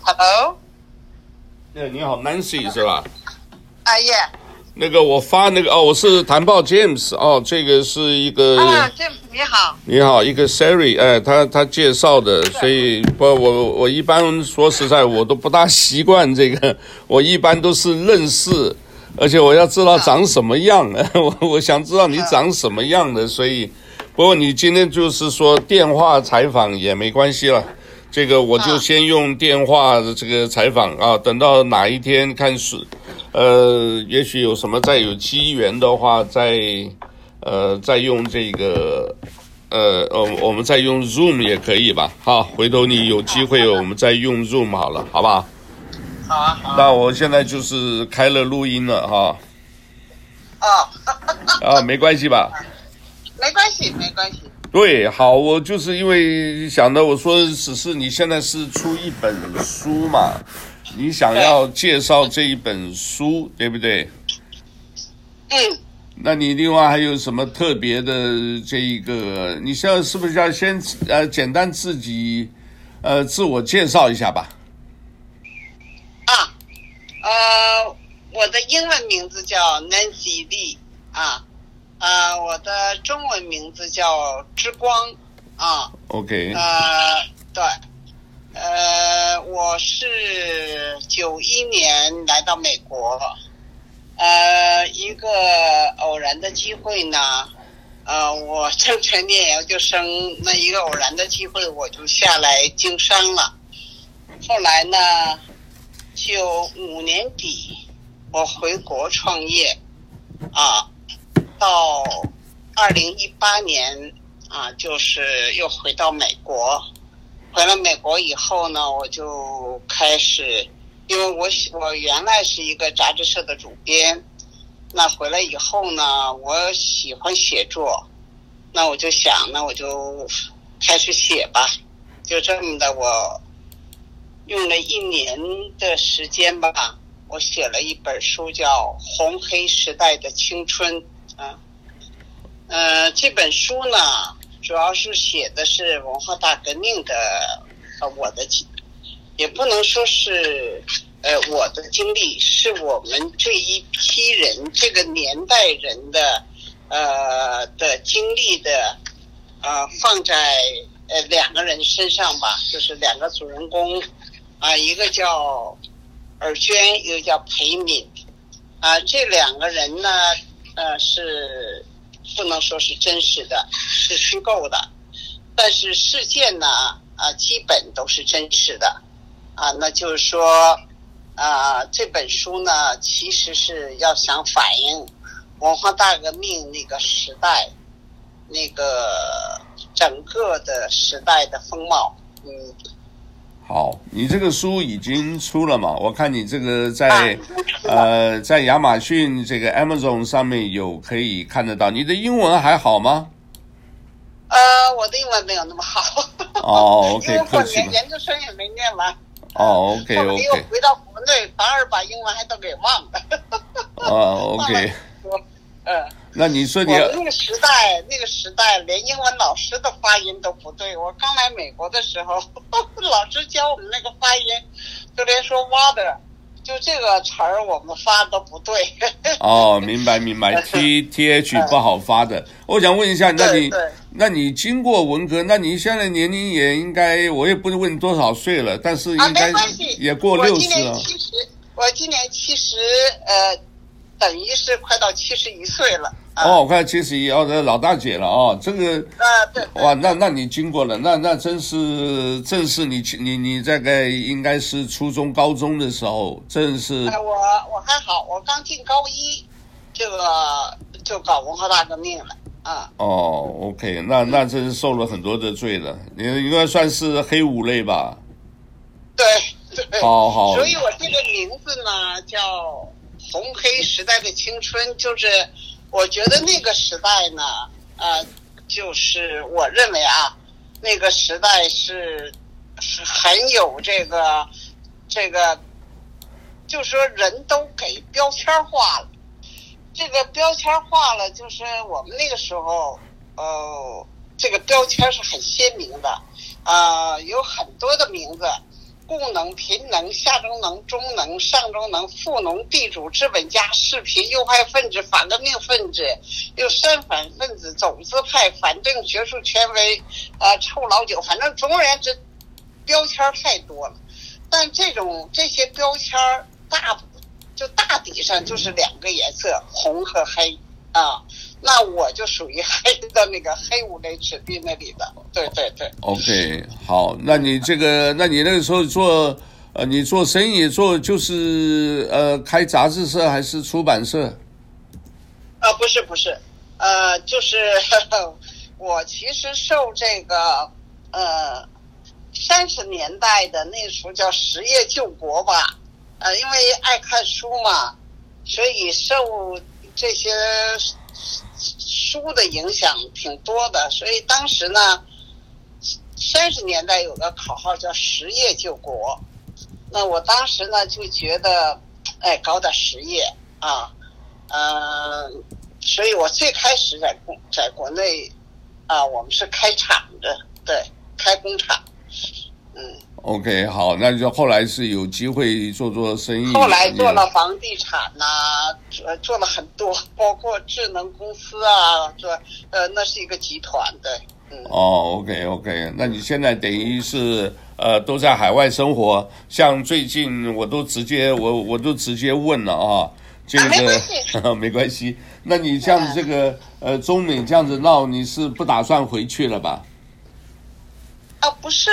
Hello，哎，你好，Nancy 是吧？啊耶。那个我发那个哦，我是谭报 James 哦，这个是一个啊，James 你好，你好，一个 Siri 哎，他他介绍的，所以不我我一般说实在我都不大习惯这个，我一般都是认识，而且我要知道长什么样的，我我想知道你长什么样的，所以不过你今天就是说电话采访也没关系了。这个我就先用电话的这个采访啊，等到哪一天看是，呃，也许有什么再有机缘的话，再呃再用这个，呃，我我们再用 Zoom 也可以吧？好，回头你有机会我们再用 Zoom 好了，好不好？好啊。好啊，那我现在就是开了录音了哈。哦。啊，没关系吧？没关系，没关系。对，好，我就是因为想到我说，只是你现在是出一本书嘛，你想要介绍这一本书，对不对？嗯。那你另外还有什么特别的这一个？你现在是不是要先呃简单自己呃自我介绍一下吧？啊，呃，我的英文名字叫 Nancy Lee 啊。呃，我的中文名字叫之光，啊，OK，呃，对，呃，我是九一年来到美国，呃，一个偶然的机会呢，呃，我正在念研究生，那一个偶然的机会，我就下来经商了，后来呢，九五年底我回国创业，啊。到二零一八年啊，就是又回到美国。回了美国以后呢，我就开始，因为我我原来是一个杂志社的主编，那回来以后呢，我喜欢写作，那我就想，那我就开始写吧。就这么的，我用了一年的时间吧，我写了一本书，叫《红黑时代的青春》。啊，呃，这本书呢，主要是写的是文化大革命的，呃，我的经，也不能说是，呃，我的经历，是我们这一批人，这个年代人的，呃，的经历的，呃，放在呃两个人身上吧，就是两个主人公，啊，一个叫尔娟，一个叫裴敏，啊，这两个人呢。呃，是不能说是真实的，是虚构的，但是事件呢，啊，基本都是真实的，啊，那就是说，啊，这本书呢，其实是要想反映文化大革命那个时代，那个整个的时代的风貌，嗯。好，你这个书已经出了嘛？我看你这个在呃，在亚马逊这个 Amazon 上面有可以看得到。你的英文还好吗？呃，我的英文没有那么好。哦，OK，客气。研研究生也没念完。哦，OK，OK。后来又回到国内，反而把英文还都给忘了。哦，OK。嗯。那你说你那个时代，那个时代连英文老师的发音都不对。我刚来美国的时候，老师教我们那个发音，就连说 water，就这个词儿我们发都不对。哦，明白明白，t t h 不好发的。我想问一下，那你那你经过文革，那你现在年龄也应该，我也不能问多少岁了，但是应该也过六十了。我今年七十，我今年七十，呃。等于是快到七十一岁了。哦，快七十一，哦，这老大姐了哦，这个。啊，对。哇，那那你经过了，那那真是正是你你你大概应该是初中高中的时候，正是。哎，我我还好，我刚进高一，这个就搞文化大革命了啊。哦，OK，那那真是受了很多的罪了，你应该算是黑五类吧？对对。好好。所以我这个名字呢叫。红黑时代的青春，就是我觉得那个时代呢，呃，就是我认为啊，那个时代是是很有这个这个，就说人都给标签化了，这个标签化了，就是我们那个时候，呃，这个标签是很鲜明的啊、有很多的名字。故农、贫农、下中农、中农、上中农、富农、地主、资本家、视频、右派分子、反革命分子，又三反分子、走资派、反正学术权威，啊、臭老九，反正总而言之，标签太多了。但这种这些标签大，就大体上就是两个颜色，红和黑啊。那我就属于黑的那个黑五类指币那里的，对对对。OK，好，那你这个，那你那个时候做，呃，你做生意做就是呃开杂志社还是出版社？啊、呃，不是不是，呃，就是呵 呵我其实受这个呃三十年代的那时候叫实业救国吧，呃，因为爱看书嘛，所以受这些。书的影响挺多的，所以当时呢，三十年代有个口号叫“实业救国”。那我当时呢就觉得，哎，搞点实业啊，嗯、所以我最开始在在国内啊，我们是开厂的，对，开工厂，嗯。OK，好，那就后来是有机会做做生意。后来做了房地产呐、啊，做做了很多，包括智能公司啊，做呃，那是一个集团的。嗯。哦，OK OK，那你现在等于是呃都在海外生活，像最近我都直接我我都直接问了啊，这个、啊、没关系，没关系。那你像这个呃中美这样子闹，你是不打算回去了吧？啊，不是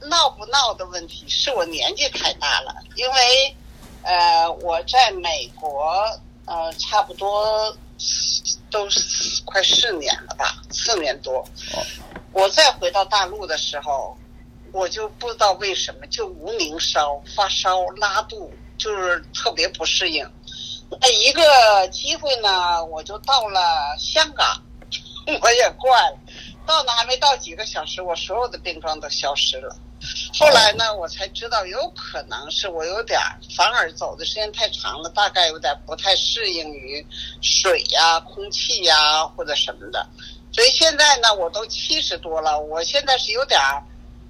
闹不闹的问题，是我年纪太大了。因为，呃，我在美国，呃，差不多都快四年了吧，四年多。我再回到大陆的时候，我就不知道为什么就无名烧、发烧、拉肚，就是特别不适应。那一个机会呢，我就到了香港，我也怪了。到那还没到几个小时，我所有的病状都消失了。后来呢，我才知道有可能是我有点反而走的时间太长了，大概有点不太适应于水呀、空气呀或者什么的。所以现在呢，我都七十多了，我现在是有点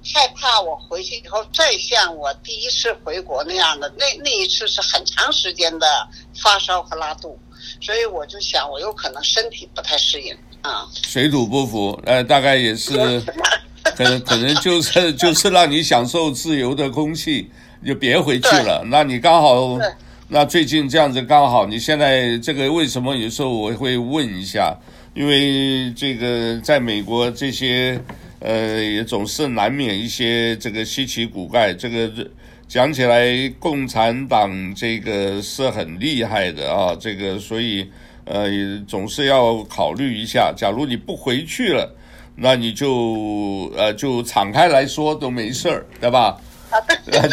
害怕，我回去以后再像我第一次回国那样的，那那一次是很长时间的发烧和拉肚，所以我就想我有可能身体不太适应。啊，水土不服，呃，大概也是，可能可能就是 就是让你享受自由的空气，就别回去了。那你刚好，那最近这样子刚好，你现在这个为什么有时候我会问一下？因为这个在美国这些，呃，也总是难免一些这个稀奇古怪。这个讲起来，共产党这个是很厉害的啊，这个所以。呃，总是要考虑一下。假如你不回去了，那你就呃就敞开来说都没事儿，对吧？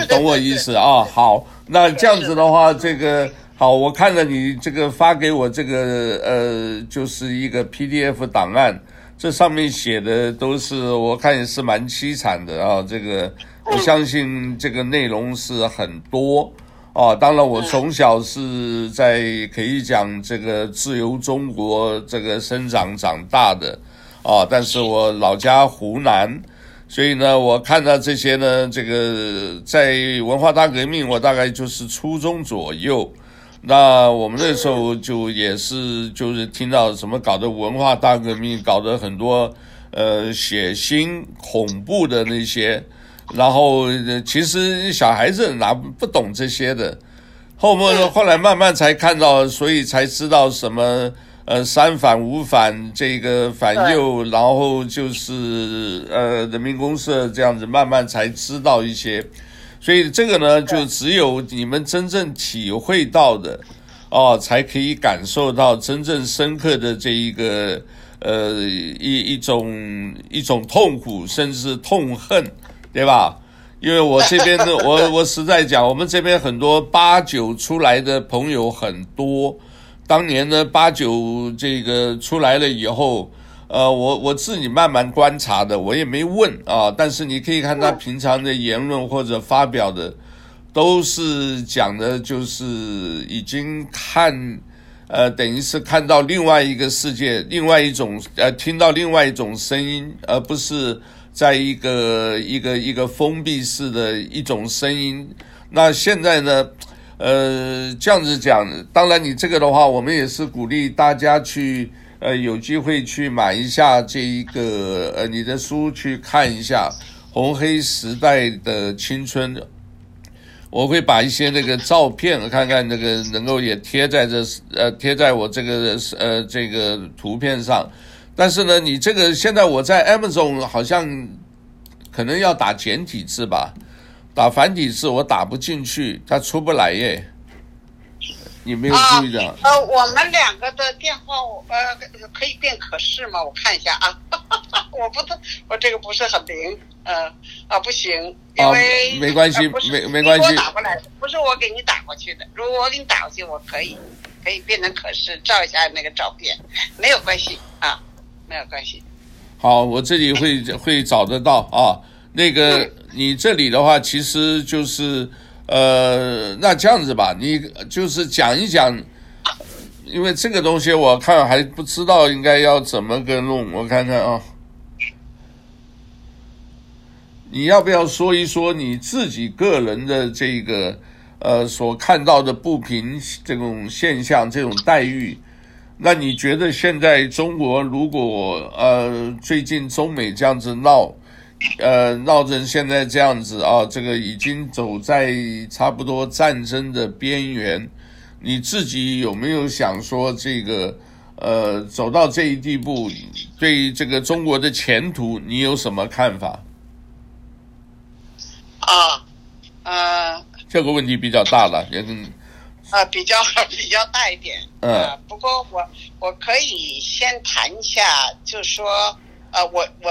懂我意思啊？好，那这样子的话，这个好，我看了你这个发给我这个呃，就是一个 PDF 档案，这上面写的都是我看也是蛮凄惨的啊。这个我相信这个内容是很多。啊，当然，我从小是在可以讲这个自由中国这个生长长大的，啊，但是我老家湖南，所以呢，我看到这些呢，这个在文化大革命，我大概就是初中左右，那我们那时候就也是就是听到什么搞的文化大革命，搞得很多呃血腥恐怖的那些。然后，其实小孩子哪不懂这些的，后面后来慢慢才看到，所以才知道什么呃三反五反这个反右，然后就是呃人民公社这样子，慢慢才知道一些。所以这个呢，就只有你们真正体会到的哦，才可以感受到真正深刻的这一个呃一一种一种痛苦，甚至痛恨。对吧？因为我这边的我我实在讲，我们这边很多八九出来的朋友很多。当年呢，八九这个出来了以后，呃，我我自己慢慢观察的，我也没问啊。但是你可以看他平常的言论或者发表的，都是讲的，就是已经看，呃，等于是看到另外一个世界，另外一种呃，听到另外一种声音，而不是。在一个一个一个封闭式的一种声音。那现在呢，呃，这样子讲，当然你这个的话，我们也是鼓励大家去，呃，有机会去买一下这一个，呃，你的书去看一下《红黑时代的青春》。我会把一些那个照片看看，那个能够也贴在这，呃，贴在我这个呃这个图片上。但是呢，你这个现在我在 Amazon 好像可能要打简体字吧，打繁体字我打不进去，它出不来耶。你没有注意到？呃，呃，我们两个的电话，呃，可以变可视吗？我看一下啊。我不，我这个不是很灵。呃啊，不行，因为、哦、没关系，呃、没没关系。我打过来，不是我给你打过去的。如果我给你打过去，我可以可以变成可视，照一下那个照片，没有关系啊，没有关系。好，我这里会会找得到啊。那个、嗯、你这里的话，其实就是呃，那这样子吧，你就是讲一讲，因为这个东西我看还不知道应该要怎么个弄，我看看啊。你要不要说一说你自己个人的这个呃所看到的不平这种现象、这种待遇？那你觉得现在中国如果呃最近中美这样子闹，呃闹成现在这样子啊，这个已经走在差不多战争的边缘，你自己有没有想说这个呃走到这一地步，对这个中国的前途你有什么看法？啊，呃，这个问题比较大了，也跟，啊，比较 比较大一点，嗯、呃，不过我我可以先谈一下，就是说，呃，我我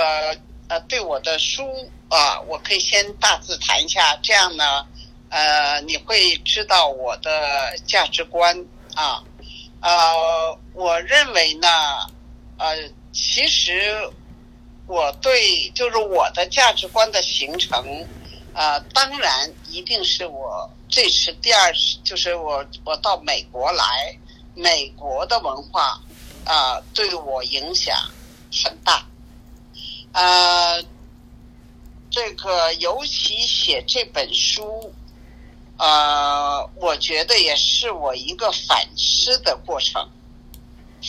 呃对我的书啊、呃，我可以先大致谈一下，这样呢，呃，你会知道我的价值观啊，呃，我认为呢，呃，其实我对就是我的价值观的形成。呃，当然一定是我这次第二次，就是我我到美国来，美国的文化啊、对我影响很大。呃，这个尤其写这本书，呃，我觉得也是我一个反思的过程，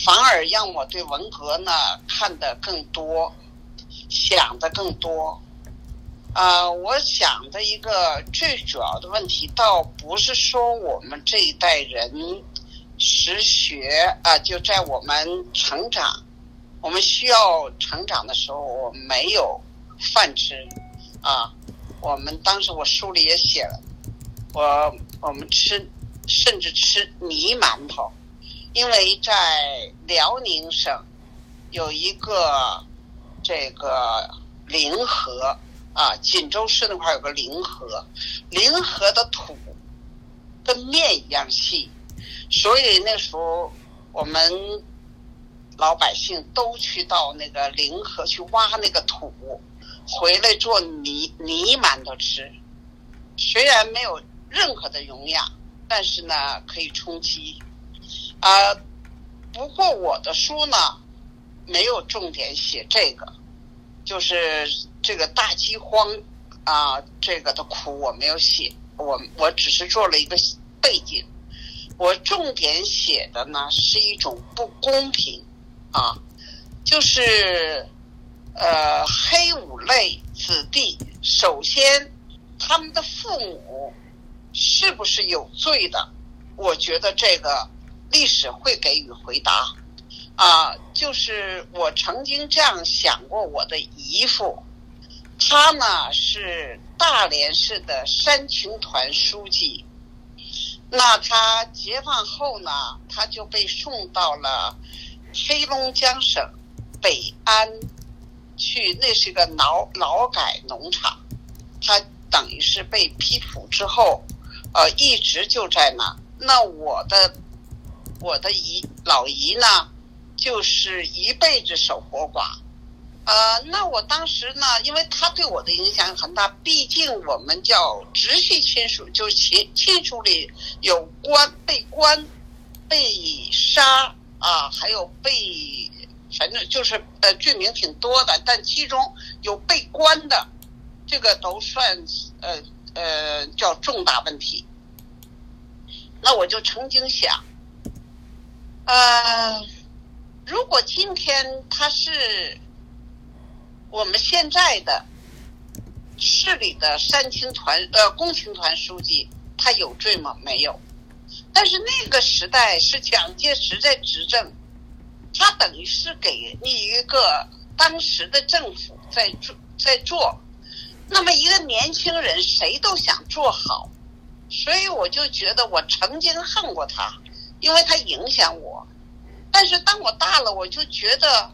反而让我对文革呢看得更多，想得更多。啊、我想的一个最主要的问题，倒不是说我们这一代人实学啊、就在我们成长，我们需要成长的时候，我们没有饭吃啊。我们当时我书里也写了，我我们吃甚至吃泥馒头，因为在辽宁省有一个这个临河。啊，锦州市那块有个临河，临河的土跟面一样细，所以那时候我们老百姓都去到那个临河去挖那个土，回来做泥泥馒头吃。虽然没有任何的营养，但是呢可以充饥。啊，不过我的书呢没有重点写这个，就是。这个大饥荒啊，这个的苦我没有写，我我只是做了一个背景。我重点写的呢是一种不公平啊，就是呃黑五类子弟，首先他们的父母是不是有罪的？我觉得这个历史会给予回答啊。就是我曾经这样想过，我的姨父。他呢是大连市的山青团书记，那他解放后呢，他就被送到了黑龙江省北安去，那是个劳劳改农场，他等于是被批捕之后，呃，一直就在那。那我的我的姨老姨呢，就是一辈子守活寡。呃，那我当时呢，因为他对我的影响很大，毕竟我们叫直系亲属，就是亲亲属里有关被关、被杀啊，还有被反正就是呃罪名挺多的，但其中有被关的，这个都算呃呃叫重大问题。那我就曾经想，呃，如果今天他是我们现在的市里的三青团呃共青团书记，他有罪吗？没有。但是那个时代是蒋介石在执政，他等于是给你一个当时的政府在做在做。那么一个年轻人谁都想做好。所以我就觉得我曾经恨过他，因为他影响我。但是当我大了，我就觉得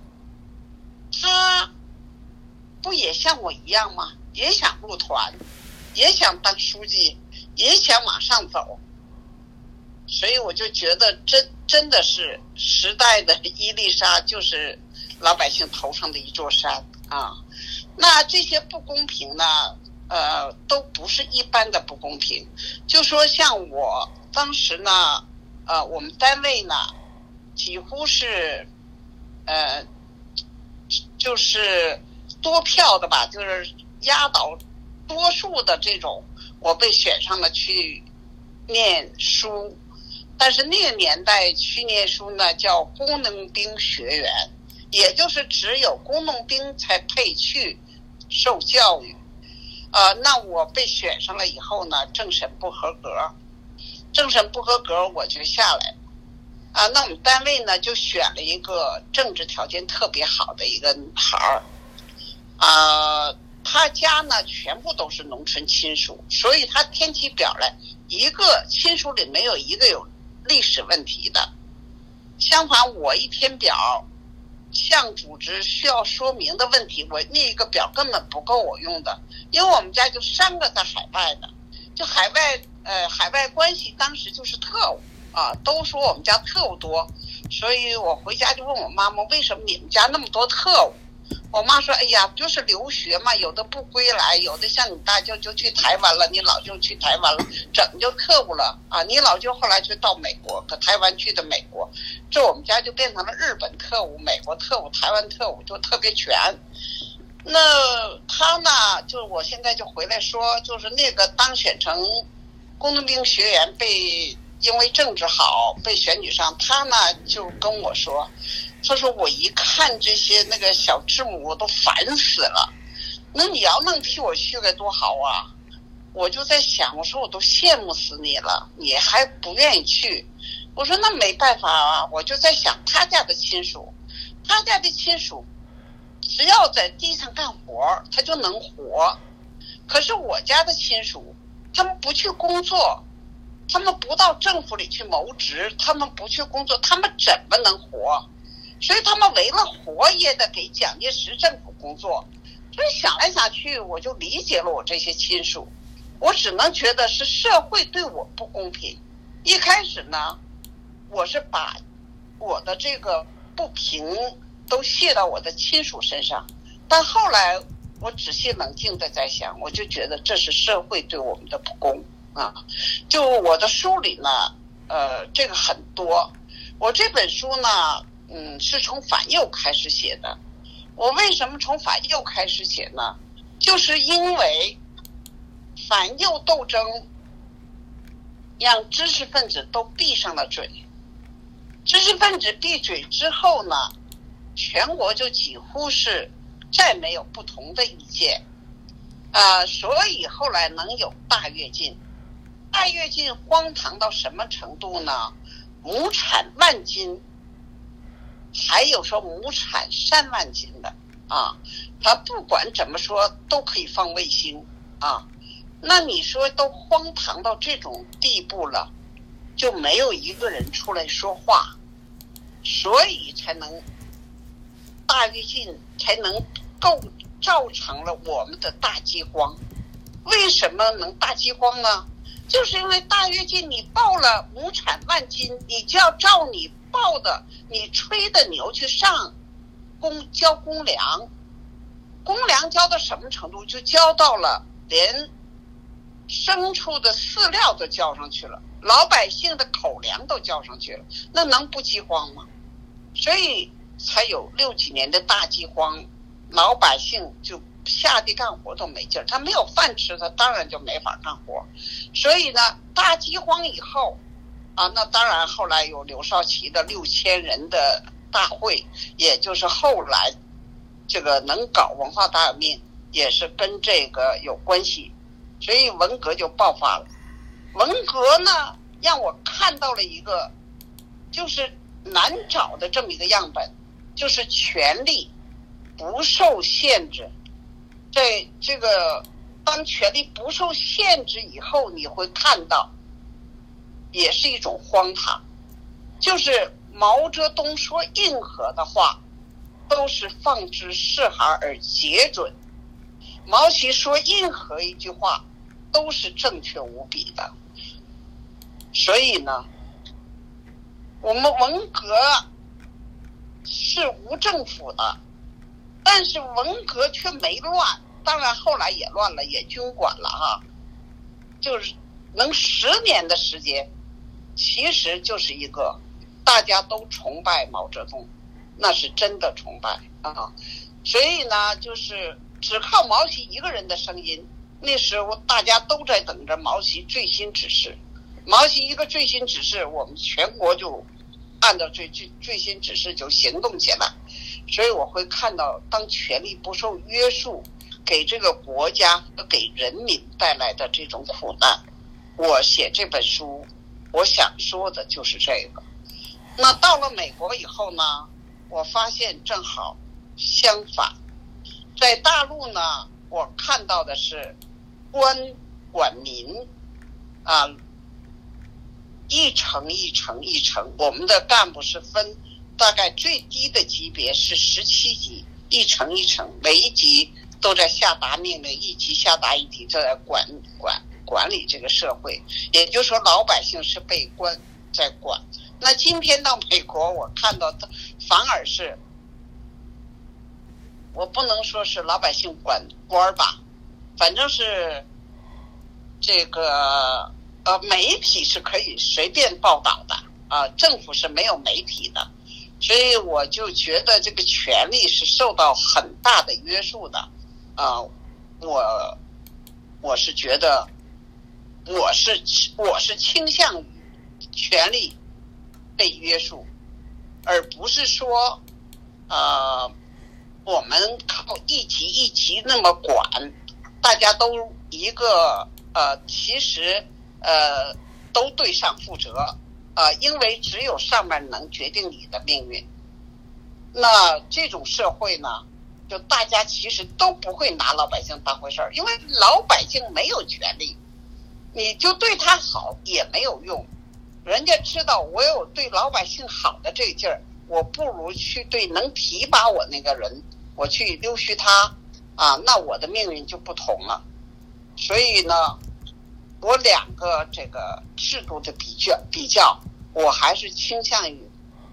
他不也像我一样吗？也想入团，也想当书记，也想往上走。所以我就觉得真真的是时代的一粒沙，就是老百姓头上的一座山啊。那这些不公平呢？呃，都不是一般的不公平。就说像我当时呢，呃，我们单位呢，几乎是，呃，就是多票的吧，就是压倒多数的这种，我被选上了去念书。但是那个年代去念书呢，叫工农兵学员，也就是只有工农兵才配去受教育。呃，那我被选上了以后呢，政审不合格，政审不合格，我就下来。啊，那我们单位呢就选了一个政治条件特别好的一个女孩儿，啊，她家呢全部都是农村亲属，所以她填起表来，一个亲属里没有一个有历史问题的。相反，我一填表。向组织需要说明的问题，我那一个表根本不够我用的，因为我们家就三个在海外的，就海外呃海外关系，当时就是特务啊，都说我们家特务多，所以我回家就问我妈妈，为什么你们家那么多特务？我妈说：“哎呀，就是留学嘛，有的不归来，有的像你大舅就去台湾了，你老舅去台湾了，整就特务了啊！你老舅后来就到美国，可台湾去的美国，这我们家就变成了日本特务、美国特务、台湾特务，就特别全。那他呢，就是我现在就回来说，就是那个当选成工农兵学员被因为政治好被选举上，他呢就跟我说。”他说：“我一看这些那个小字母，我都烦死了。那你要能替我去该多好啊！我就在想，我说我都羡慕死你了，你还不愿意去。我说那没办法啊，我就在想他家的亲属，他家的亲属只要在地上干活，他就能活。可是我家的亲属，他们不去工作，他们不到政府里去谋职，他们不去工作，他们怎么能活？”所以他们为了活也得给蒋介石政府工作，所以想来想去，我就理解了我这些亲属，我只能觉得是社会对我不公平。一开始呢，我是把我的这个不平都卸到我的亲属身上，但后来我仔细冷静的在想，我就觉得这是社会对我们的不公啊。就我的书里呢，呃，这个很多，我这本书呢。嗯，是从反右开始写的。我为什么从反右开始写呢？就是因为反右斗争让知识分子都闭上了嘴。知识分子闭嘴之后呢，全国就几乎是再没有不同的意见。啊、所以后来能有大跃进。大跃进荒唐到什么程度呢？亩产万斤。还有说亩产三万斤的啊，他不管怎么说都可以放卫星啊，那你说都荒唐到这种地步了，就没有一个人出来说话，所以才能大跃进才能构造成了我们的大饥荒。为什么能大饥荒呢？就是因为大跃进你报了亩产万斤，你就要照你。报的你吹的牛去上公交公粮，公粮交到什么程度？就交到了连牲畜的饲料都交上去了，老百姓的口粮都交上去了，那能不饥荒吗？所以才有六几年的大饥荒，老百姓就下地干活都没劲儿，他没有饭吃，他当然就没法干活。所以呢，大饥荒以后，啊，那当然后来有刘少奇的六千人的大会，也就是后来这个能搞文化大革命，也是跟这个有关系，所以文革就爆发了。文革呢，让我看到了一个就是难找的这么一个样本。就是权力不受限制，在这个当权力不受限制以后，你会看到，也是一种荒唐。就是毛泽东说任何的话，都是放之四海而皆准；毛主席说任何一句话，都是正确无比的。所以呢，我们文革。是无政府的，但是文革却没乱，当然后来也乱了，也军管了哈。就是能十年的时间，其实就是一个大家都崇拜毛泽东，那是真的崇拜啊。所以呢，就是只靠毛主席一个人的声音，那时候大家都在等着毛主席最新指示，毛主席一个最新指示，我们全国就。按照最最最新指示就行动起来，所以我会看到，当权力不受约束，给这个国家和给人民带来的这种苦难。我写这本书，我想说的就是这个。那到了美国以后呢，我发现正好相反，在大陆呢，我看到的是官管民啊。一层一层一层，我们的干部是分，大概最低的级别是十七级，一层一层，每一级都在下达命令，一级下达一级，就在管管管理这个社会。也就是说，老百姓是被关在管。那今天到美国，我看到的反而是，我不能说是老百姓管官吧，反正是这个。呃，媒体是可以随便报道的啊，政府是没有媒体的，所以我就觉得这个权力是受到很大的约束的，啊，我我是觉得我是我是倾向于权力被约束，而不是说呃我们靠一级一级那么管，大家都一个呃其实。呃，都对上负责，呃，因为只有上面能决定你的命运。那这种社会呢，就大家其实都不会拿老百姓当回事儿，因为老百姓没有权利，你就对他好也没有用。人家知道我有对老百姓好的这劲儿，我不如去对能提拔我那个人，我去溜须他啊，那我的命运就不同了。所以呢。我两个这个制度的比较比较，我还是倾向于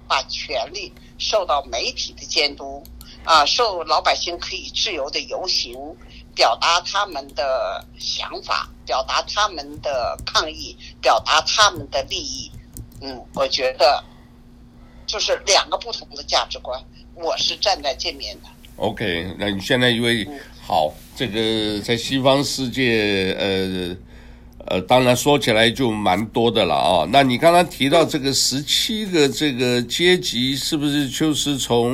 把权力受到媒体的监督，啊，受老百姓可以自由的游行，表达他们的想法，表达他们的抗议，表达他们的利益。嗯，我觉得就是两个不同的价值观，我是站在这面的。OK，那你现在因为、嗯、好，这个在西方世界，呃。呃，当然说起来就蛮多的了啊。那你刚刚提到这个十七个这个阶级，是不是就是从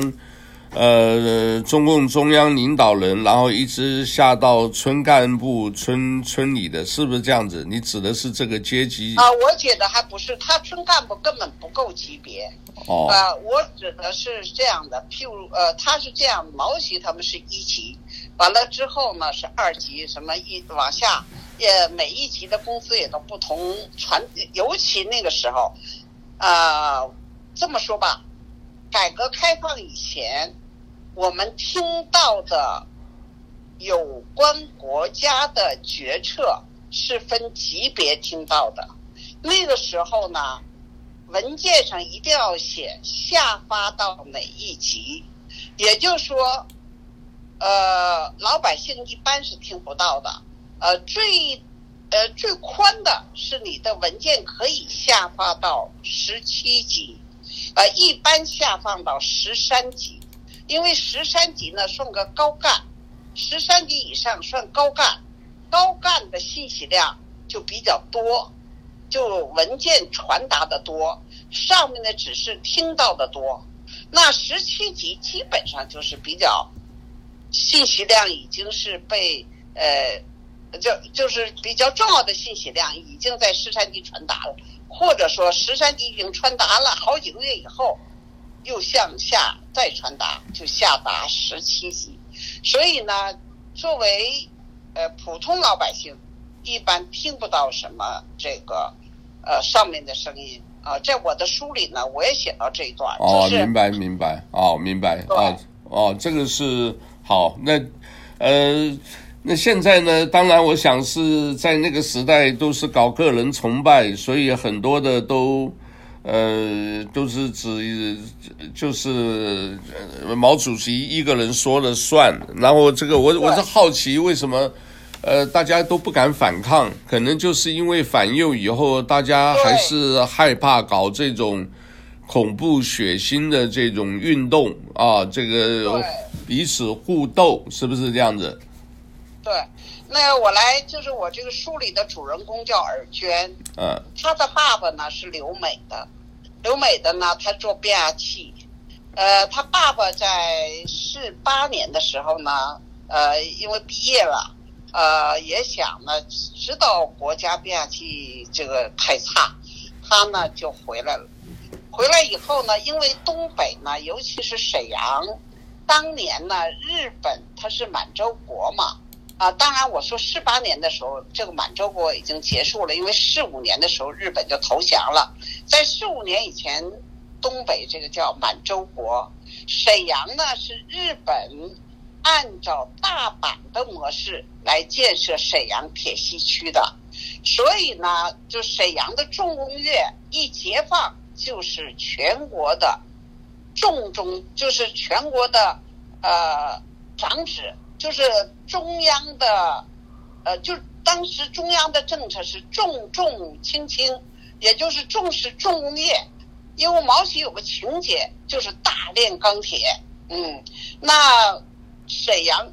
呃中共中央领导人，然后一直下到村干部、村村里的，是不是这样子？你指的是这个阶级？啊，我觉得还不是，他村干部根本不够级别。哦。呃，我指的是这样的，譬如呃，他是这样，毛主席他们是一级，完了之后呢是二级，什么一往下。也每一级的工资也都不同，传尤其那个时候，啊、呃，这么说吧，改革开放以前，我们听到的有关国家的决策是分级别听到的。那个时候呢，文件上一定要写下发到哪一级，也就是说，呃，老百姓一般是听不到的。呃，最，呃，最宽的是你的文件可以下发到十七级，呃，一般下放到十三级，因为十三级呢算个高干，十三级以上算高干，高干的信息量就比较多，就文件传达的多，上面的指示听到的多。那十七级基本上就是比较信息量已经是被呃。就就是比较重要的信息量已经在十三级传达了，或者说十三级已经传达了好几个月以后，又向下再传达，就下达十七级。所以呢，作为呃普通老百姓，一般听不到什么这个呃上面的声音啊。在我的书里呢，我也写到这一段。哦，明白明白哦，明白啊哦，这个是好那呃。那现在呢？当然，我想是在那个时代都是搞个人崇拜，所以很多的都，呃，都是指就是毛主席一个人说了算。然后这个我我是好奇为什么，呃，大家都不敢反抗？可能就是因为反右以后，大家还是害怕搞这种恐怖血腥的这种运动啊，这个彼此互斗，是不是这样子？对，那我来就是我这个书里的主人公叫尔娟，嗯，他的爸爸呢是留美的，留美的呢他做变压器，呃，他爸爸在四八年的时候呢，呃，因为毕业了，呃，也想呢知道国家变压器这个太差，他呢就回来了，回来以后呢，因为东北呢，尤其是沈阳，当年呢日本它是满洲国嘛。啊，当然，我说四八年的时候，这个满洲国已经结束了，因为四五年的时候日本就投降了。在四五年以前，东北这个叫满洲国，沈阳呢是日本按照大阪的模式来建设沈阳铁西区的，所以呢，就沈阳的重工业一解放，就是全国的重中，就是全国的呃长子。就是中央的，呃，就当时中央的政策是重重轻轻，也就是重视重工业，因为毛主席有个情节就是大炼钢铁，嗯，那沈阳，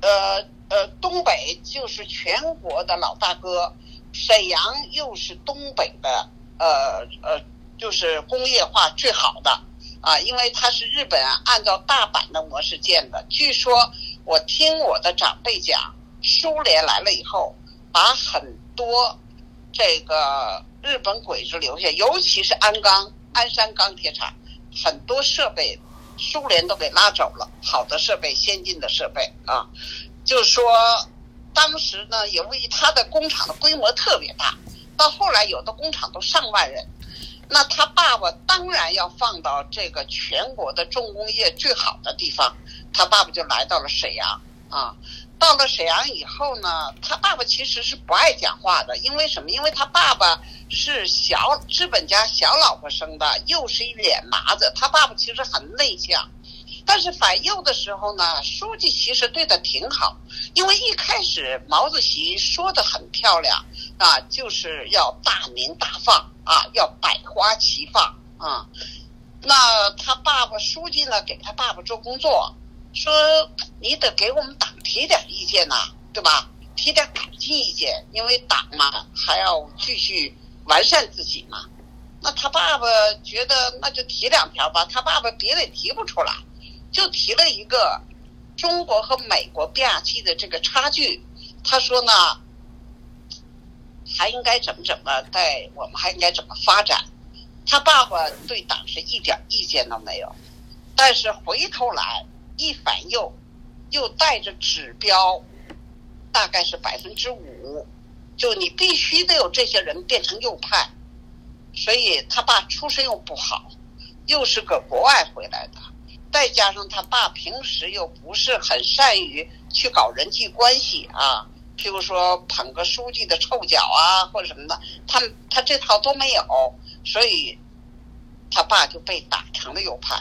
呃呃，东北就是全国的老大哥，沈阳又是东北的，呃呃，就是工业化最好的啊，因为它是日本按照大阪的模式建的，据说。我听我的长辈讲，苏联来了以后，把很多这个日本鬼子留下，尤其是鞍钢、鞍山钢铁厂，很多设备苏联都给拉走了，好的设备、先进的设备啊。就是说，当时呢，由于他的工厂的规模特别大，到后来有的工厂都上万人，那他爸爸当然要放到这个全国的重工业最好的地方。他爸爸就来到了沈阳啊，到了沈阳以后呢，他爸爸其实是不爱讲话的，因为什么？因为他爸爸是小资本家小老婆生的，又是一脸麻子，他爸爸其实很内向。但是反右的时候呢，书记其实对他挺好，因为一开始毛主席说的很漂亮啊，就是要大鸣大放啊，要百花齐放啊。那他爸爸书记呢，给他爸爸做工作。说你得给我们党提点意见呐，对吧？提点改进意见，因为党嘛还要继续完善自己嘛。那他爸爸觉得那就提两条吧，他爸爸别的也提不出来，就提了一个中国和美国变压器的这个差距。他说呢，还应该怎么怎么，在我们还应该怎么发展？他爸爸对党是一点意见都没有，但是回头来。一反右，又带着指标，大概是百分之五，就你必须得有这些人变成右派，所以他爸出身又不好，又是个国外回来的，再加上他爸平时又不是很善于去搞人际关系啊，譬如说捧个书记的臭脚啊或者什么的，他他这套都没有，所以他爸就被打成了右派。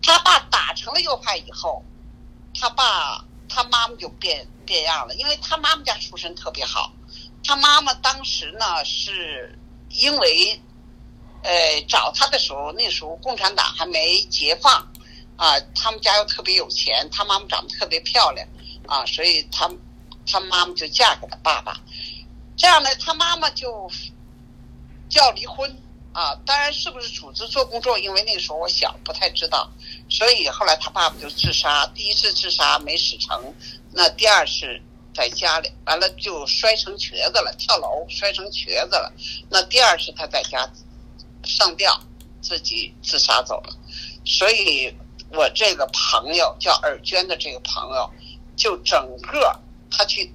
他爸打成了右派以后，他爸他妈妈就变变样了，因为他妈妈家出身特别好，他妈妈当时呢是因为呃，找他的时候，那时候共产党还没解放，啊，他们家又特别有钱，他妈妈长得特别漂亮，啊，所以他他妈妈就嫁给了爸爸，这样呢，他妈妈就就要离婚，啊，当然是不是组织做工作，因为那个时候我小，不太知道，所以后来他爸爸就自杀，第一次自杀没死成，那第二次。在家里完了就摔成瘸子了，跳楼摔成瘸子了。那第二次他在家上吊，自己自杀走了。所以我这个朋友叫尔娟的这个朋友，就整个他去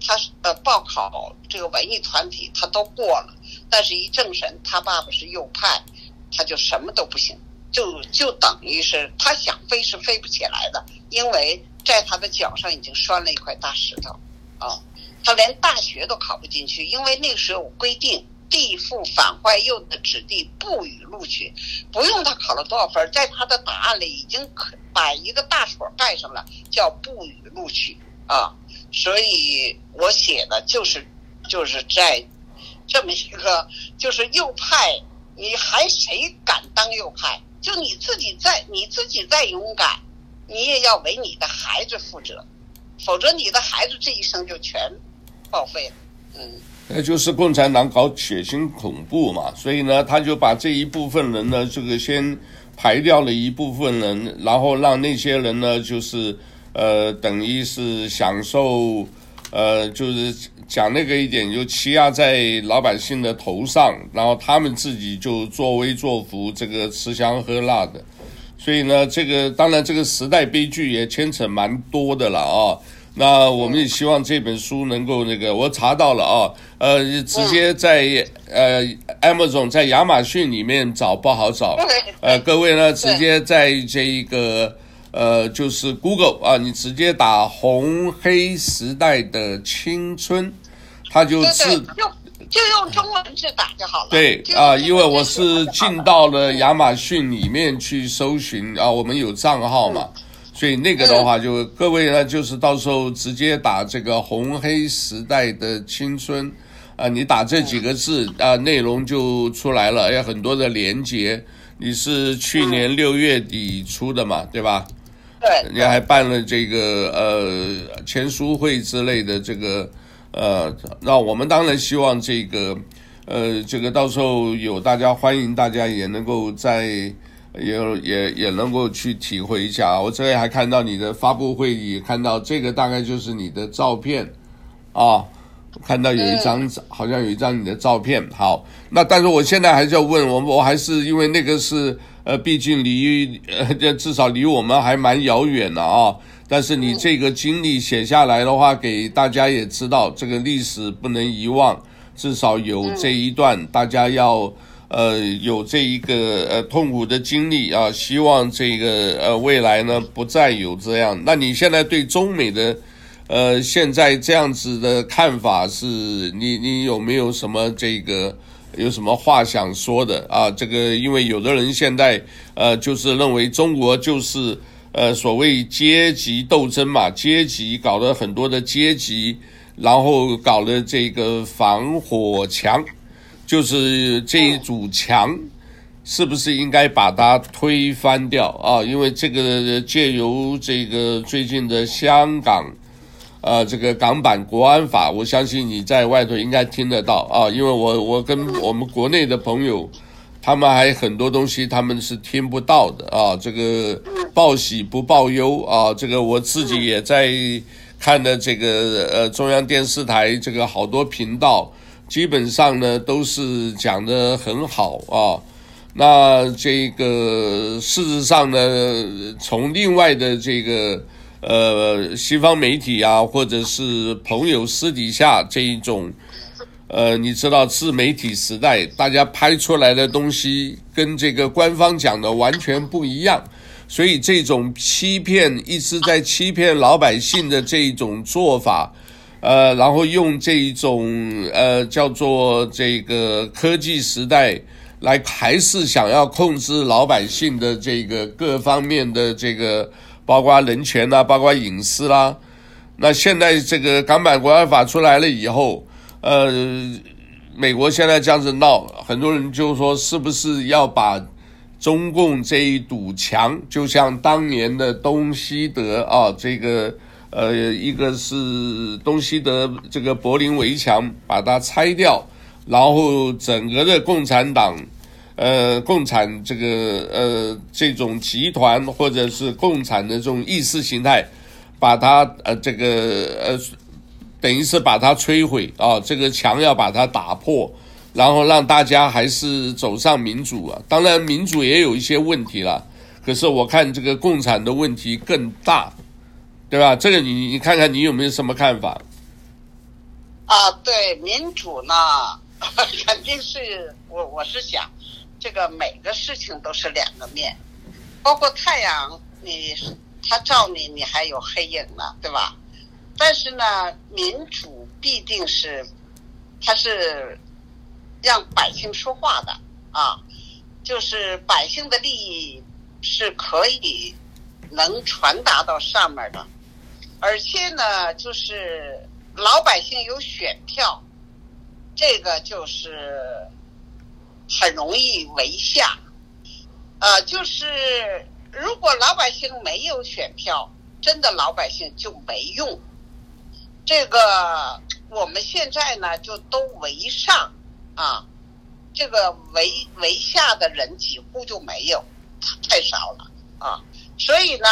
他呃报考这个文艺团体他都过了，但是一政审他爸爸是右派，他就什么都不行，就就等于是他想飞是飞不起来的，因为。在他的脚上已经拴了一块大石头，啊，他连大学都考不进去，因为那个时候规定，地富反坏右的子弟不予录取，不用他考了多少分，在他的答案里已经把一个大锁盖上了，叫不予录取啊，所以我写的就是就是在这么一个就是右派，你还谁敢当右派？就你自己在你自己再勇敢。你也要为你的孩子负责，否则你的孩子这一生就全报废了。嗯，那就是共产党搞血腥恐怖嘛，所以呢，他就把这一部分人呢，这个先排掉了一部分人，然后让那些人呢，就是呃，等于是享受，呃，就是讲那个一点，就欺压在老百姓的头上，然后他们自己就作威作福，这个吃香喝辣的。所以呢，这个当然这个时代悲剧也牵扯蛮多的了啊。那我们也希望这本书能够那个，我查到了啊，呃，直接在呃 Amazon 在亚马逊里面找不好找，呃，各位呢直接在这一个呃就是 Google 啊，你直接打红黑时代的青春，它就是。就用中文字打就好了。对啊，因为我是进到了亚马逊里面去搜寻啊，我们有账号嘛，嗯、所以那个的话就，就各位呢，就是到时候直接打这个“红黑时代的青春”，啊，你打这几个字啊，内容就出来了，有很多的连接。你是去年六月底出的嘛，对吧？对。你还办了这个呃签书会之类的这个。呃，那我们当然希望这个，呃，这个到时候有大家欢迎，大家也能够在，也也也能够去体会一下。我这里还看到你的发布会也，看到这个大概就是你的照片，啊，看到有一张，好像有一张你的照片。好，那但是我现在还是要问我，我还是因为那个是，呃，毕竟离，呃，至少离我们还蛮遥远的啊。但是你这个经历写下来的话，给大家也知道，这个历史不能遗忘，至少有这一段，大家要呃有这一个呃痛苦的经历啊，希望这个呃未来呢不再有这样。那你现在对中美的呃现在这样子的看法是，你你有没有什么这个有什么话想说的啊？这个因为有的人现在呃就是认为中国就是。呃，所谓阶级斗争嘛，阶级搞了很多的阶级，然后搞了这个防火墙，就是这一堵墙，是不是应该把它推翻掉啊？因为这个借由这个最近的香港，呃，这个港版国安法，我相信你在外头应该听得到啊，因为我我跟我们国内的朋友。他们还很多东西他们是听不到的啊，这个报喜不报忧啊，这个我自己也在看的这个呃中央电视台这个好多频道，基本上呢都是讲得很好啊。那这个事实上呢，从另外的这个呃西方媒体啊，或者是朋友私底下这一种。呃，你知道自媒体时代，大家拍出来的东西跟这个官方讲的完全不一样，所以这种欺骗一直在欺骗老百姓的这一种做法，呃，然后用这一种呃叫做这个科技时代来还是想要控制老百姓的这个各方面的这个，包括人权啊，包括隐私啦、那现在这个港版国安法出来了以后。呃，美国现在这样子闹，很多人就说是不是要把中共这一堵墙，就像当年的东西德啊，这个呃，一个是东西德这个柏林围墙，把它拆掉，然后整个的共产党，呃，共产这个呃这种集团或者是共产的这种意识形态，把它呃这个呃。等于是把它摧毁啊，这个墙要把它打破，然后让大家还是走上民主啊。当然，民主也有一些问题了，可是我看这个共产的问题更大，对吧？这个你你看看你有没有什么看法？啊，对民主呢，肯定是我我是想，这个每个事情都是两个面，包括太阳，你它照你，你还有黑影呢，对吧？但是呢，民主必定是，它是让百姓说话的啊，就是百姓的利益是可以能传达到上面的，而且呢，就是老百姓有选票，这个就是很容易为下，呃，就是如果老百姓没有选票，真的老百姓就没用。这个我们现在呢，就都为上啊，这个为为下的人几乎就没有，太少了啊。所以呢，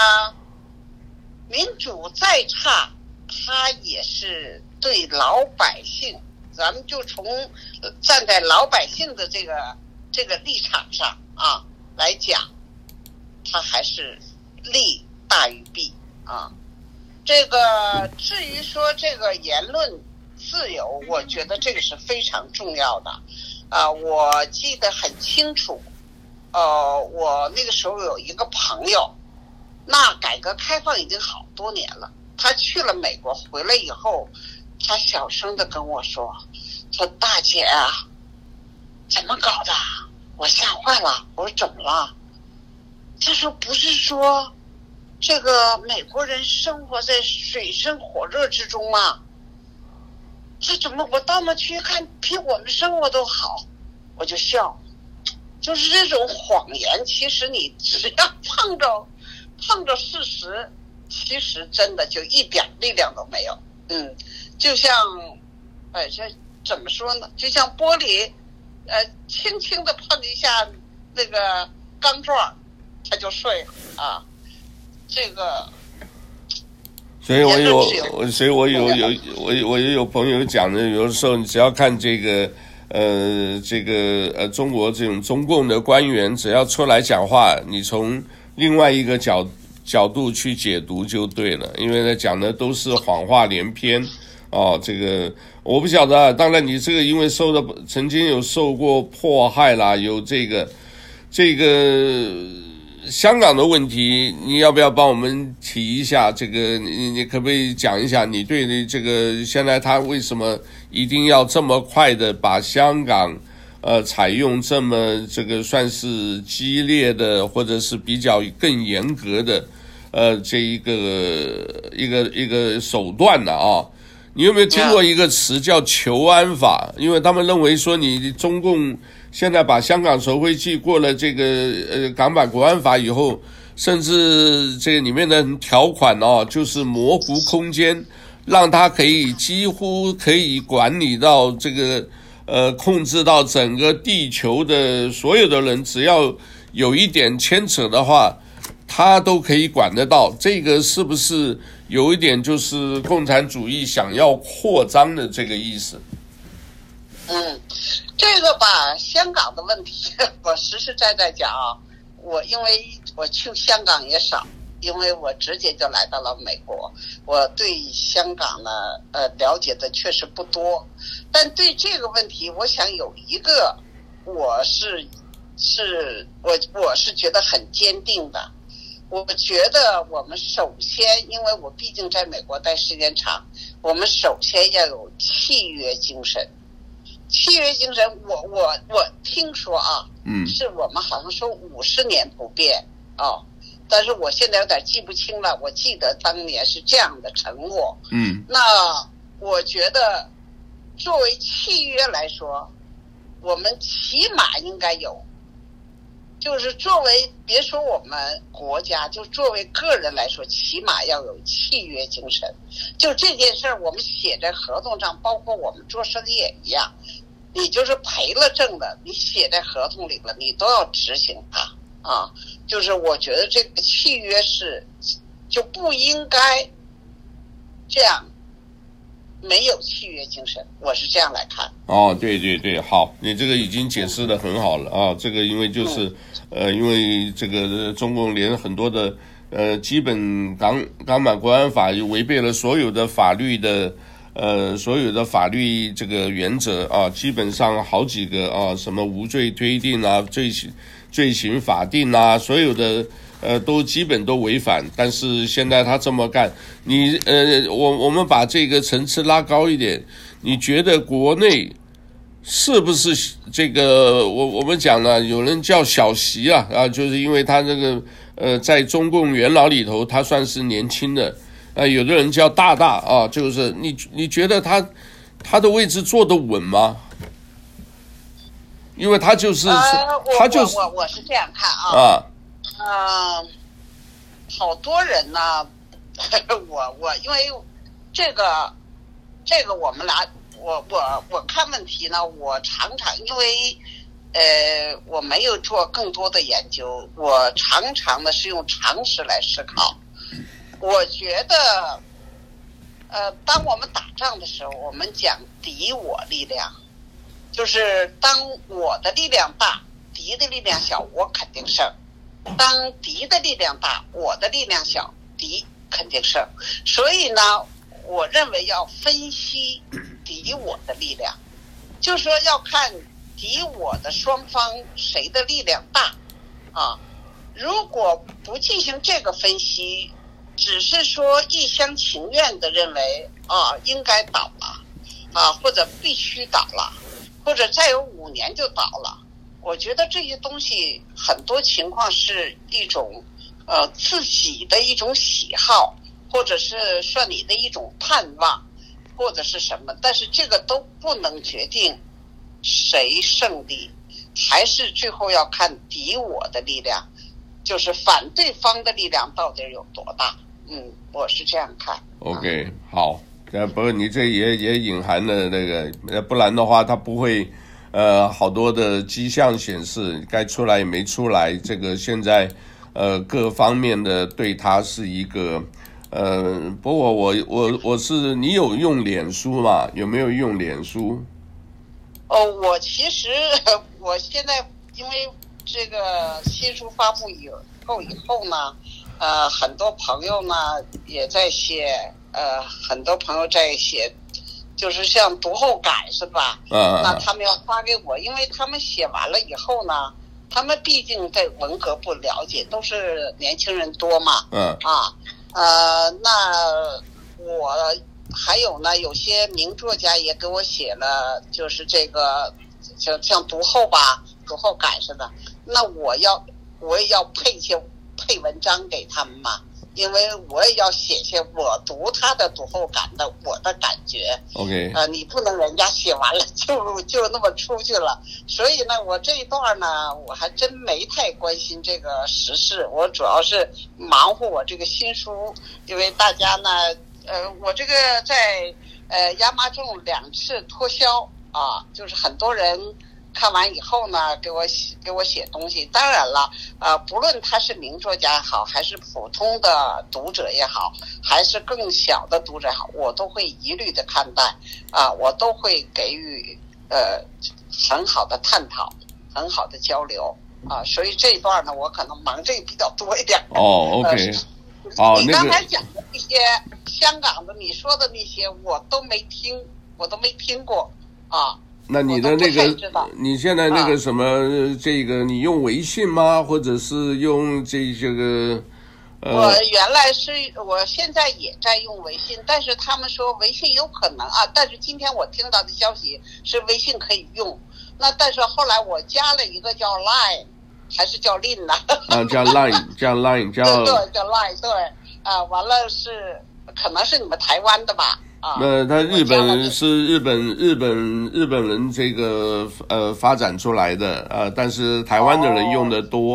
民主再差，它也是对老百姓，咱们就从站在老百姓的这个这个立场上啊来讲，它还是利大于弊啊。这个至于说这个言论自由，我觉得这个是非常重要的，啊，我记得很清楚，呃，我那个时候有一个朋友，那改革开放已经好多年了，他去了美国回来以后，他小声的跟我说：“说大姐啊，怎么搞的？”我吓坏了，我说怎么了？他说不是说。这个美国人生活在水深火热之中吗？这怎么我到那去看，比我们生活都好？我就笑，就是这种谎言，其实你只要 碰着碰着事实，其实真的就一点力量都没有。嗯，就像，哎，这怎么说呢？就像玻璃，呃，轻轻的碰一下那个钢状，它就碎了啊。这个，所以我有，所以我有有我我也有朋友讲的，有的时候你只要看这个，呃，这个呃，中国这种中共的官员，只要出来讲话，你从另外一个角角度去解读就对了，因为他讲的都是谎话连篇哦。这个我不晓得，当然你这个因为受的曾经有受过迫害啦，有这个这个。香港的问题，你要不要帮我们提一下？这个你你可不可以讲一下你对这个现在他为什么一定要这么快的把香港，呃，采用这么这个算是激烈的或者是比较更严格的，呃，这一个一个一个手段了？啊？你有没有听过一个词叫“求安法”？因为他们认为说你中共。现在把香港收回去，过了这个呃港版国安法以后，甚至这个里面的条款哦，就是模糊空间，让他可以几乎可以管理到这个呃控制到整个地球的所有的人，只要有一点牵扯的话，他都可以管得到。这个是不是有一点就是共产主义想要扩张的这个意思？嗯。这个吧，香港的问题，我实实在在讲啊，我因为我去香港也少，因为我直接就来到了美国，我对香港呢，呃，了解的确实不多。但对这个问题，我想有一个，我是是，我我是觉得很坚定的。我觉得我们首先，因为我毕竟在美国待时间长，我们首先要有契约精神。契约精神，我我我听说啊，嗯，是我们好像说五十年不变哦，但是我现在有点记不清了。我记得当年是这样的承诺，嗯，那我觉得作为契约来说，我们起码应该有，就是作为别说我们国家，就作为个人来说，起码要有契约精神。就这件事儿，我们写在合同上，包括我们做生意也一样，你就是赔了挣的，你写在合同里了，你都要执行它啊。就是我觉得这个契约是就不应该这样。没有契约精神，我是这样来看。哦，对对对，好，你这个已经解释得很好了啊。这个因为就是，嗯、呃，因为这个中共连很多的呃基本港港版国安法又违背了所有的法律的呃所有的法律这个原则啊，基本上好几个啊，什么无罪推定啊，罪行罪行法定啊，所有的。呃，都基本都违反，但是现在他这么干，你呃，我我们把这个层次拉高一点，你觉得国内是不是这个？我我们讲了，有人叫小习啊啊，就是因为他这个呃，在中共元老里头，他算是年轻的啊，有的人叫大大啊，就是你你觉得他他的位置坐得稳吗？因为他就是、呃、他就是我我，我是这样看啊。啊嗯、好多人呢，我我因为这个这个我们俩，我我我看问题呢，我常常因为呃我没有做更多的研究，我常常的是用常识来思考。我觉得，呃，当我们打仗的时候，我们讲敌我力量，就是当我的力量大，敌的力量小，我肯定胜。当敌的力量大，我的力量小，敌肯定胜。所以呢，我认为要分析敌我的力量，就说要看敌我的双方谁的力量大啊。如果不进行这个分析，只是说一厢情愿的认为啊应该倒了啊，或者必须倒了，或者再有五年就倒了。我觉得这些东西很多情况是一种，呃，自己的一种喜好，或者是说你的一种盼望，或者是什么，但是这个都不能决定谁胜利，还是最后要看敌我的力量，就是反对方的力量到底有多大。嗯，我是这样看。OK，好，呃，不过你这也也隐含了那个，呃，不然的话他不会。呃，好多的迹象显示，该出来也没出来。这个现在，呃，各方面的对他是一个，呃，不过我我我是你有用脸书吗？有没有用脸书？哦，我其实我现在因为这个新书发布以后以后呢，呃，很多朋友呢也在写，呃，很多朋友在写。就是像读后感是吧？嗯，那他们要发给我，因为他们写完了以后呢，他们毕竟对文革不了解，都是年轻人多嘛。嗯啊，呃，那我还有呢，有些名作家也给我写了，就是这个像像读后吧，读后感似的。那我要我也要配一些配文章给他们嘛。因为我也要写些我读他的读后感的我的感觉，OK，呃，你不能人家写完了就就那么出去了，所以呢，我这一段呢，我还真没太关心这个时事，我主要是忙活我这个新书，因为大家呢，呃，我这个在呃亚马逊两次脱销啊，就是很多人。看完以后呢，给我写给我写东西。当然了，呃，不论他是名作家也好，还是普通的读者也好，还是更小的读者也好，我都会一律的看待，啊、呃，我都会给予呃很好的探讨，很好的交流，啊、呃，所以这一段呢，我可能忙这个比较多一点。哦，OK，哦，你刚才讲的那些香港的，你说的那些，我都没听，我都没听过，啊。那你的那个，你现在那个什么，啊、这个你用微信吗？或者是用这些个？呃、我原来是，我现在也在用微信，但是他们说微信有可能啊，但是今天我听到的消息是微信可以用，那但是后来我加了一个叫 Line，还是叫 Lin 呢？啊，叫 Line，叫 Line，叫对对，叫 Line，对，啊，完了是可能是你们台湾的吧？啊。那他日本是日本日本日本人这个呃发展出来的呃，但是台湾的人用的多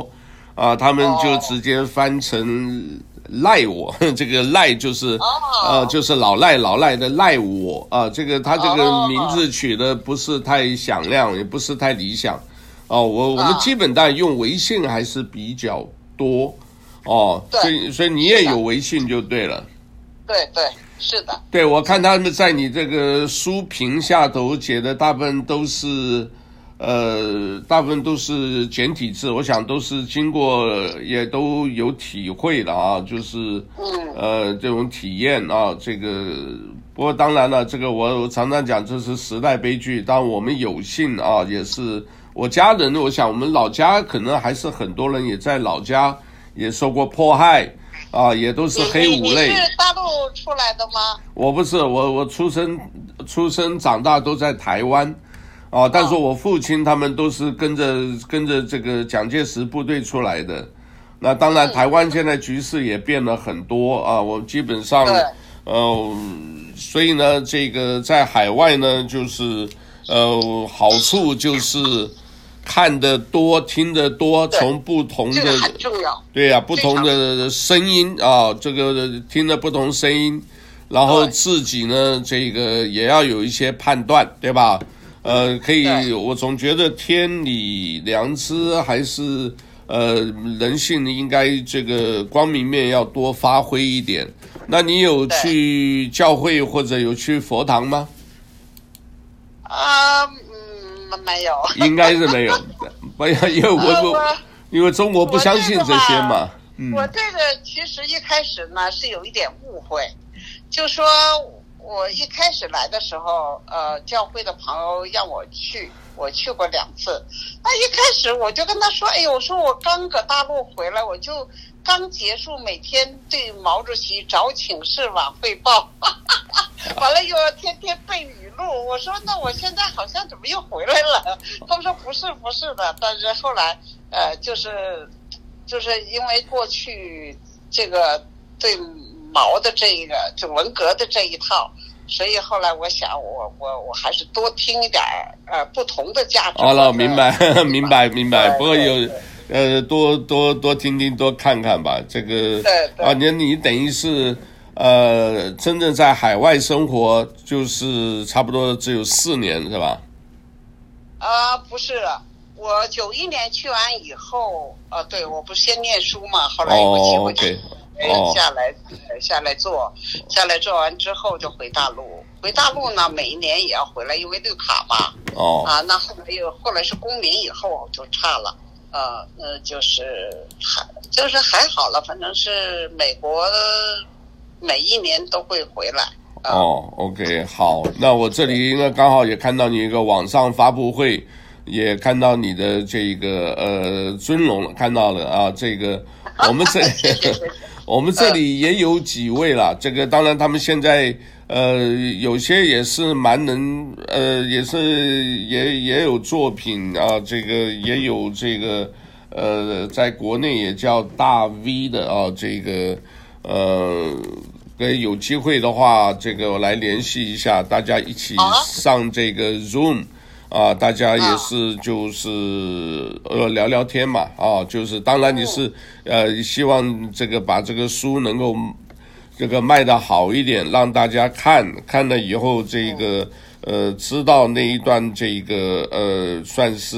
啊、呃，他们就直接翻成赖我，这个赖就是呃就是老赖老赖的赖我啊、呃，这个他这个名字取的不是太响亮，也不是太理想哦。我我们基本上用微信还是比较多哦，所以所以你也有微信就对了。对对。是的，对，我看他们在你这个书评下头写的大部分都是，呃，大部分都是简体字，我想都是经过也都有体会的啊，就是，嗯，呃，这种体验啊，这个，不过当然了，这个我我常常讲这是时代悲剧，但我们有幸啊，也是我家人，我想我们老家可能还是很多人也在老家也受过迫害。啊，也都是黑五类。你，你是大陆出来的吗？我不是，我我出生出生长大都在台湾，啊，但是我父亲他们都是跟着跟着这个蒋介石部队出来的。那当然，台湾现在局势也变了很多啊，我基本上，呃，所以呢，这个在海外呢，就是呃，好处就是。看得多，听得多，从不同的，对呀、啊，不同的声音啊，这个听了不同声音，然后自己呢，这个也要有一些判断，对吧？呃，可以，我总觉得天理良知还是呃人性应该这个光明面要多发挥一点。那你有去教会或者有去佛堂吗？啊。没有，应该是没有，没有因为我我因为中国不相信这些嘛。嗯，我这个其实一开始呢是有一点误会，就说我一开始来的时候，呃，教会的朋友让我去，我去过两次。那一开始我就跟他说：“哎呦，我说我刚搁大陆回来，我就刚结束每天对毛主席早请示晚汇报，完了又要天天背语录。”我说，那我现在好像怎么又回来了？他们说不是不是的，但是后来呃，就是就是因为过去这个对毛的这个就文革的这一套，所以后来我想我我我还是多听一点呃不同的价值。好了，明白 明白明白。不过有呃多多多听听多看看吧，这个啊，你你等于是。呃，真正在海外生活就是差不多只有四年，是吧？啊、呃，不是，我九一年去完以后，呃，对，我不是先念书嘛，后来有个机会去 下来、哦、下来做，下来做完之后就回大陆。回大陆呢，每一年也要回来，因为绿卡嘛。哦。啊，那后来又后来是公民以后就差了，呃，呃，就是还就是还好了，反正是美国。每一年都会回来。哦，OK，好，那我这里应该刚好也看到你一个网上发布会，也看到你的这个呃尊龙看到了啊，这个我们这 我们这里也有几位了。这个当然他们现在呃有些也是蛮能呃也是也也有作品啊，这个也有这个呃在国内也叫大 V 的啊，这个。呃，有机会的话，这个我来联系一下，大家一起上这个 Zoom 啊，大家也是就是呃聊聊天嘛啊，就是当然你是呃希望这个把这个书能够这个卖的好一点，让大家看看了以后这个呃知道那一段这个呃算是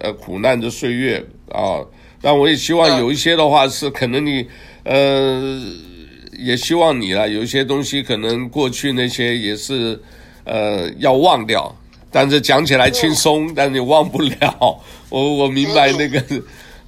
呃苦难的岁月啊，但我也希望有一些的话是可能你。呃，也希望你了。有一些东西可能过去那些也是，呃，要忘掉。但是讲起来轻松，但你忘不了。我我明白那个，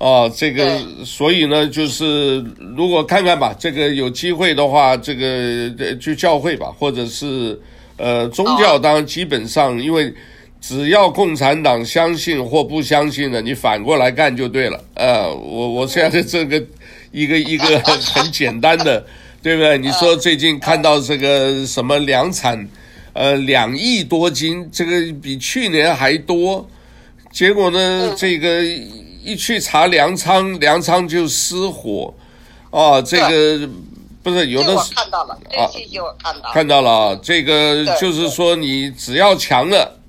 哦、呃，这个，所以呢，就是如果看看吧，这个有机会的话，这个去教会吧，或者是呃宗教，当然基本上，因为只要共产党相信或不相信的，你反过来干就对了。呃，我我现在这个。一个一个很简单的，对不对？你说最近看到这个什么粮产，呃，两亿多斤，这个比去年还多。结果呢，这个一去查粮仓，粮仓就失火，哦，这个不是有的是看到了，这个信息我看到了，看到了啊，这个就是说你只要强了，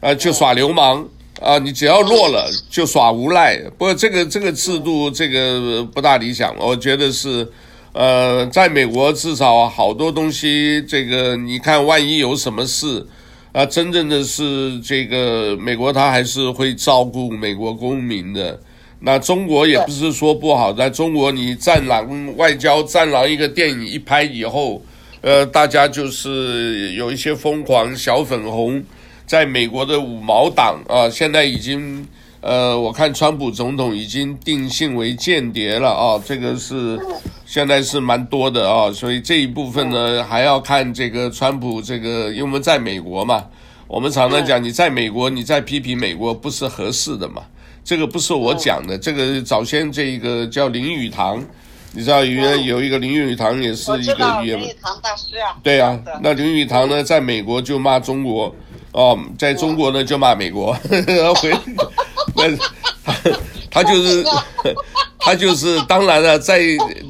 啊，就耍流氓啊，你只要弱了就耍无赖。不过这个这个制度这个不大理想，我觉得是，呃，在美国至少好多东西，这个你看，万一有什么事，啊，真正的是这个美国他还是会照顾美国公民的。那中国也不是说不好，在中国你战狼外交，战狼一个电影一拍以后，呃，大家就是有一些疯狂小粉红，在美国的五毛党啊，现在已经呃，我看川普总统已经定性为间谍了啊，这个是现在是蛮多的啊，所以这一部分呢还要看这个川普这个，因为我们在美国嘛，我们常常讲你在美国你在批评美国不是合适的嘛。这个不是我讲的，这个早先这个叫林语堂，你知道原来有一个林语堂也是一个语言，林语堂大师啊。对啊，那林语堂呢，在美国就骂中国，哦，在中国呢就骂美国，回，那他他就是他就是当然了，在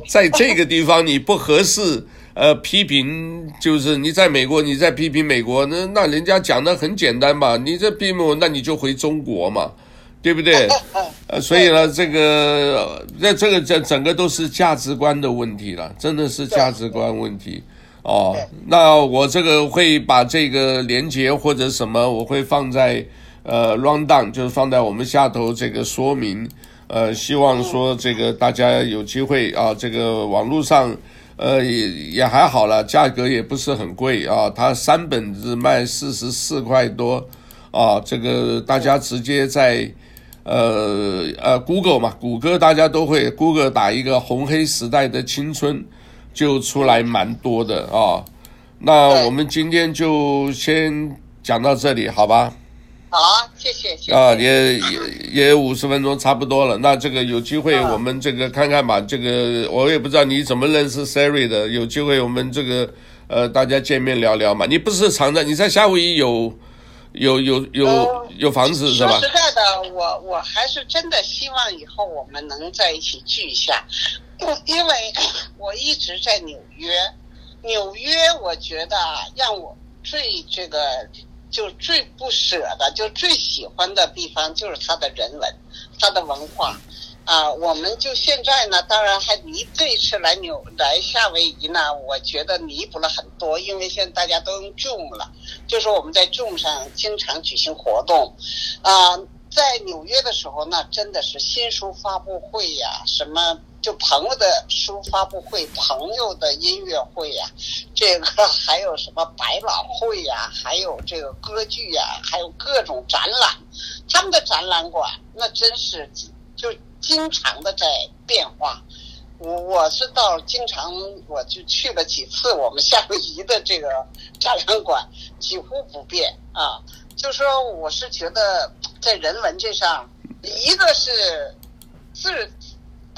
在这个地方你不合适，呃，批评就是你在美国你在批评美国，那那人家讲的很简单嘛，你这批评我，那你就回中国嘛。对不对？呃，所以呢，这个那这个这整个都是价值观的问题了，真的是价值观问题哦。那我这个会把这个连接或者什么，我会放在呃 rundown，就是放在我们下头这个说明。呃，希望说这个大家有机会啊，这个网络上呃也也还好了，价格也不是很贵啊，它三本子卖四十四块多啊，这个大家直接在。呃呃，Google 嘛，谷歌大家都会，Google 打一个红黑时代的青春，就出来蛮多的啊、哦。那我们今天就先讲到这里，好吧？好，谢谢，谢谢。啊，也也也五十分钟差不多了。那这个有机会我们这个看看吧。这个我也不知道你怎么认识 Siri 的，有机会我们这个呃大家见面聊聊嘛。你不是常在你在夏威夷有？有有有有房子是吧？说实在的，我我还是真的希望以后我们能在一起聚一下，因为我一直在纽约，纽约我觉得让我最这个就最不舍的，就最喜欢的地方就是它的人文，它的文化。啊，我们就现在呢，当然还离这次来纽来夏威夷呢，我觉得弥补了很多，因为现在大家都用 Zoom 了，就是我们在 Zoom 上经常举行活动，啊，在纽约的时候，那真的是新书发布会呀，什么就朋友的书发布会，朋友的音乐会呀，这个 还有什么百老汇呀，还有这个歌剧呀，还有各种展览，他们的展览馆那真是就。经常的在变化，我我是到经常我就去了几次，我们夏威夷的这个展览馆几乎不变啊。就说我是觉得在人文这上，一个是自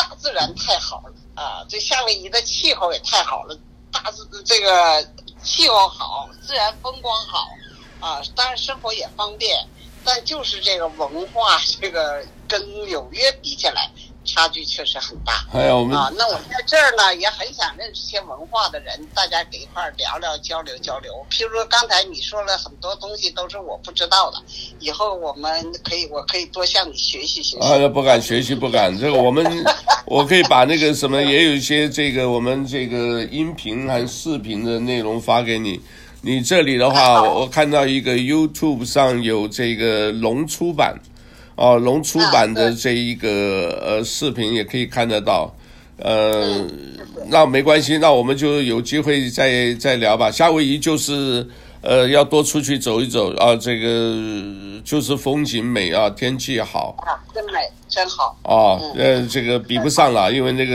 大自然太好了啊，这夏威夷的气候也太好了，大自这个气候好，自然风光好啊，当然生活也方便。但就是这个文化，这个跟纽约比起来，差距确实很大。还有我们啊，那我在这儿呢，也很想认识些文化的人，大家给一块儿聊聊，交流交流。譬如说刚才你说了很多东西，都是我不知道的，以后我们可以，我可以多向你学习学习。啊，不敢学习，不敢。这个我们，我可以把那个什么，也有一些这个我们这个音频和视频的内容发给你。你这里的话，我我看到一个 YouTube 上有这个龙出版，哦，龙出版的这一个呃视频也可以看得到，呃，那没关系，那我们就有机会再再聊吧。夏威夷就是。呃，要多出去走一走啊！这个就是风景美啊，天气好啊，真美，真好啊！呃，这个比不上了，因为那个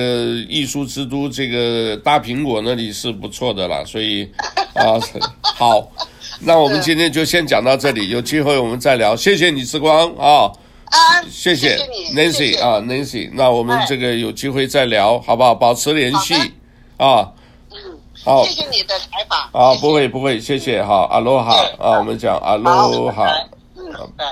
艺术之都，这个大苹果那里是不错的了，所以啊，好，那我们 今天就先讲到这里，有机会我们再聊。谢谢你之光啊！啊，谢谢 Nancy 啊，Nancy，那我们这个有机会再聊，好不好？保持联系啊。好，谢谢你的采访。啊，不会不会，谢谢好，阿罗哈啊，我们讲阿罗哈，嗯，拜。